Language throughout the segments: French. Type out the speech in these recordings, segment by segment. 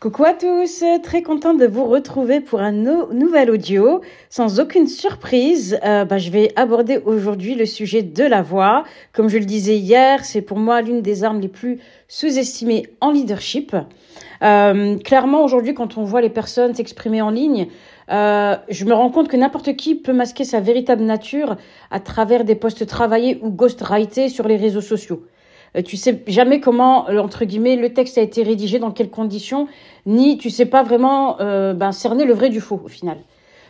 Coucou à tous, très contente de vous retrouver pour un nouvel audio. Sans aucune surprise, euh, bah, je vais aborder aujourd'hui le sujet de la voix. Comme je le disais hier, c'est pour moi l'une des armes les plus sous-estimées en leadership. Euh, clairement, aujourd'hui, quand on voit les personnes s'exprimer en ligne, euh, je me rends compte que n'importe qui peut masquer sa véritable nature à travers des posts travaillés ou ghostwrités sur les réseaux sociaux. Euh, tu sais jamais comment, euh, entre guillemets, le texte a été rédigé, dans quelles conditions, ni tu sais pas vraiment euh, ben, cerner le vrai du faux au final.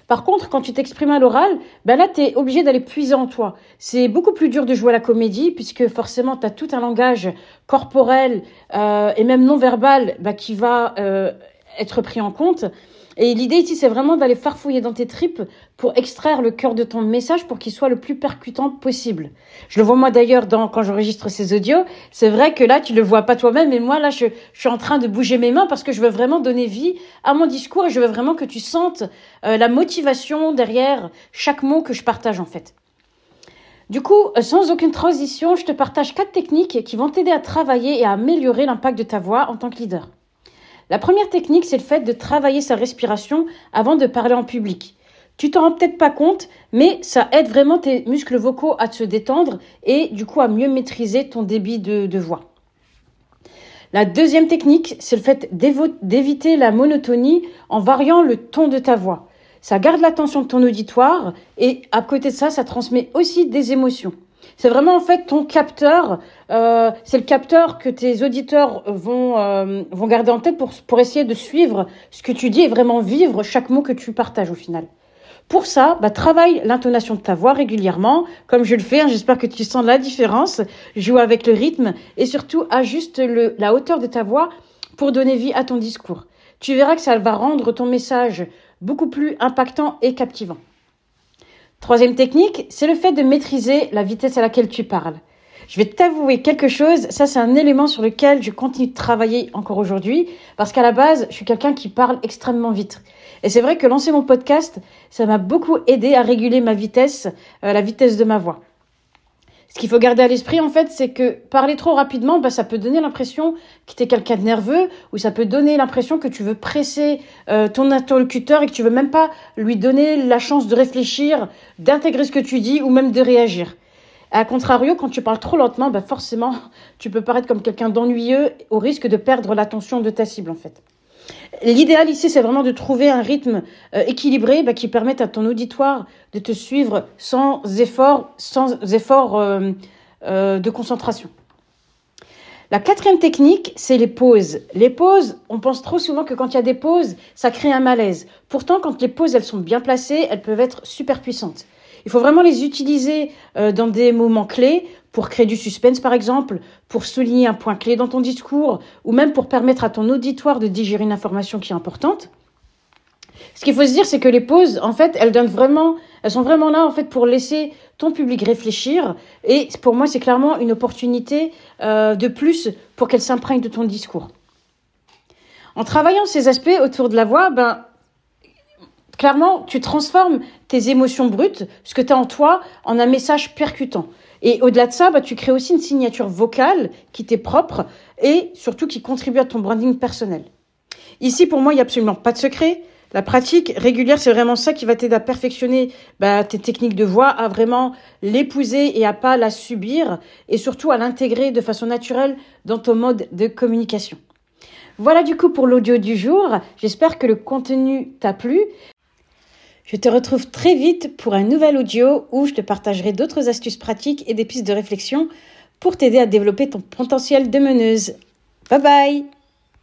Par contre, quand tu t'exprimes à l'oral, ben là, tu es obligé d'aller puiser en toi. C'est beaucoup plus dur de jouer à la comédie, puisque forcément, tu as tout un langage corporel et même non verbal ben, qui va être pris en compte. Et l'idée ici, c'est vraiment d'aller farfouiller dans tes tripes pour extraire le cœur de ton message pour qu'il soit le plus percutant possible. Je le vois moi d'ailleurs dans quand j'enregistre ces audios. C'est vrai que là, tu le vois pas toi-même, mais moi là, je, suis en train de bouger mes mains parce que je veux vraiment donner vie à mon discours et je veux vraiment que tu sentes euh, la motivation derrière chaque mot que je partage en fait. Du coup, euh, sans aucune transition, je te partage quatre techniques qui vont t'aider à travailler et à améliorer l'impact de ta voix en tant que leader. La première technique, c'est le fait de travailler sa respiration avant de parler en public. Tu t'en rends peut-être pas compte, mais ça aide vraiment tes muscles vocaux à se détendre et du coup à mieux maîtriser ton débit de, de voix. La deuxième technique, c'est le fait d'éviter la monotonie en variant le ton de ta voix. Ça garde l'attention de ton auditoire et à côté de ça, ça transmet aussi des émotions. C'est vraiment en fait ton capteur, euh, c'est le capteur que tes auditeurs vont, euh, vont garder en tête pour, pour essayer de suivre ce que tu dis et vraiment vivre chaque mot que tu partages au final. Pour ça, bah, travaille l'intonation de ta voix régulièrement, comme je le fais. Hein, J'espère que tu sens la différence. Joue avec le rythme et surtout ajuste le, la hauteur de ta voix pour donner vie à ton discours. Tu verras que ça va rendre ton message beaucoup plus impactant et captivant. Troisième technique, c'est le fait de maîtriser la vitesse à laquelle tu parles. Je vais t'avouer quelque chose, ça c'est un élément sur lequel je continue de travailler encore aujourd'hui, parce qu'à la base, je suis quelqu'un qui parle extrêmement vite. Et c'est vrai que lancer mon podcast, ça m'a beaucoup aidé à réguler ma vitesse, euh, la vitesse de ma voix. Ce qu'il faut garder à l'esprit, en fait, c'est que parler trop rapidement, bah, ça peut donner l'impression que tu es quelqu'un de nerveux, ou ça peut donner l'impression que tu veux presser euh, ton interlocuteur et que tu veux même pas lui donner la chance de réfléchir, d'intégrer ce que tu dis ou même de réagir. A contrario, quand tu parles trop lentement, bah forcément, tu peux paraître comme quelqu'un d'ennuyeux au risque de perdre l'attention de ta cible, en fait. L'idéal ici, c'est vraiment de trouver un rythme euh, équilibré bah, qui permette à ton auditoire de te suivre sans effort, sans effort euh, euh, de concentration. La quatrième technique, c'est les pauses. Les pauses, on pense trop souvent que quand il y a des pauses, ça crée un malaise. Pourtant, quand les pauses, sont bien placées, elles peuvent être super puissantes. Il faut vraiment les utiliser dans des moments clés pour créer du suspense, par exemple, pour souligner un point clé dans ton discours, ou même pour permettre à ton auditoire de digérer une information qui est importante. Ce qu'il faut se dire, c'est que les pauses, en fait, elles donnent vraiment, elles sont vraiment là, en fait, pour laisser ton public réfléchir. Et pour moi, c'est clairement une opportunité euh, de plus pour qu'elle s'imprègne de ton discours. En travaillant ces aspects autour de la voix, ben, clairement, tu transformes tes émotions brutes, ce que tu as en toi, en un message percutant. Et au-delà de ça, bah, tu crées aussi une signature vocale qui t'est propre et surtout qui contribue à ton branding personnel. Ici, pour moi, il n'y a absolument pas de secret. La pratique régulière, c'est vraiment ça qui va t'aider à perfectionner bah, tes techniques de voix, à vraiment l'épouser et à pas la subir, et surtout à l'intégrer de façon naturelle dans ton mode de communication. Voilà du coup pour l'audio du jour. J'espère que le contenu t'a plu. Je te retrouve très vite pour un nouvel audio où je te partagerai d'autres astuces pratiques et des pistes de réflexion pour t'aider à développer ton potentiel de meneuse. Bye bye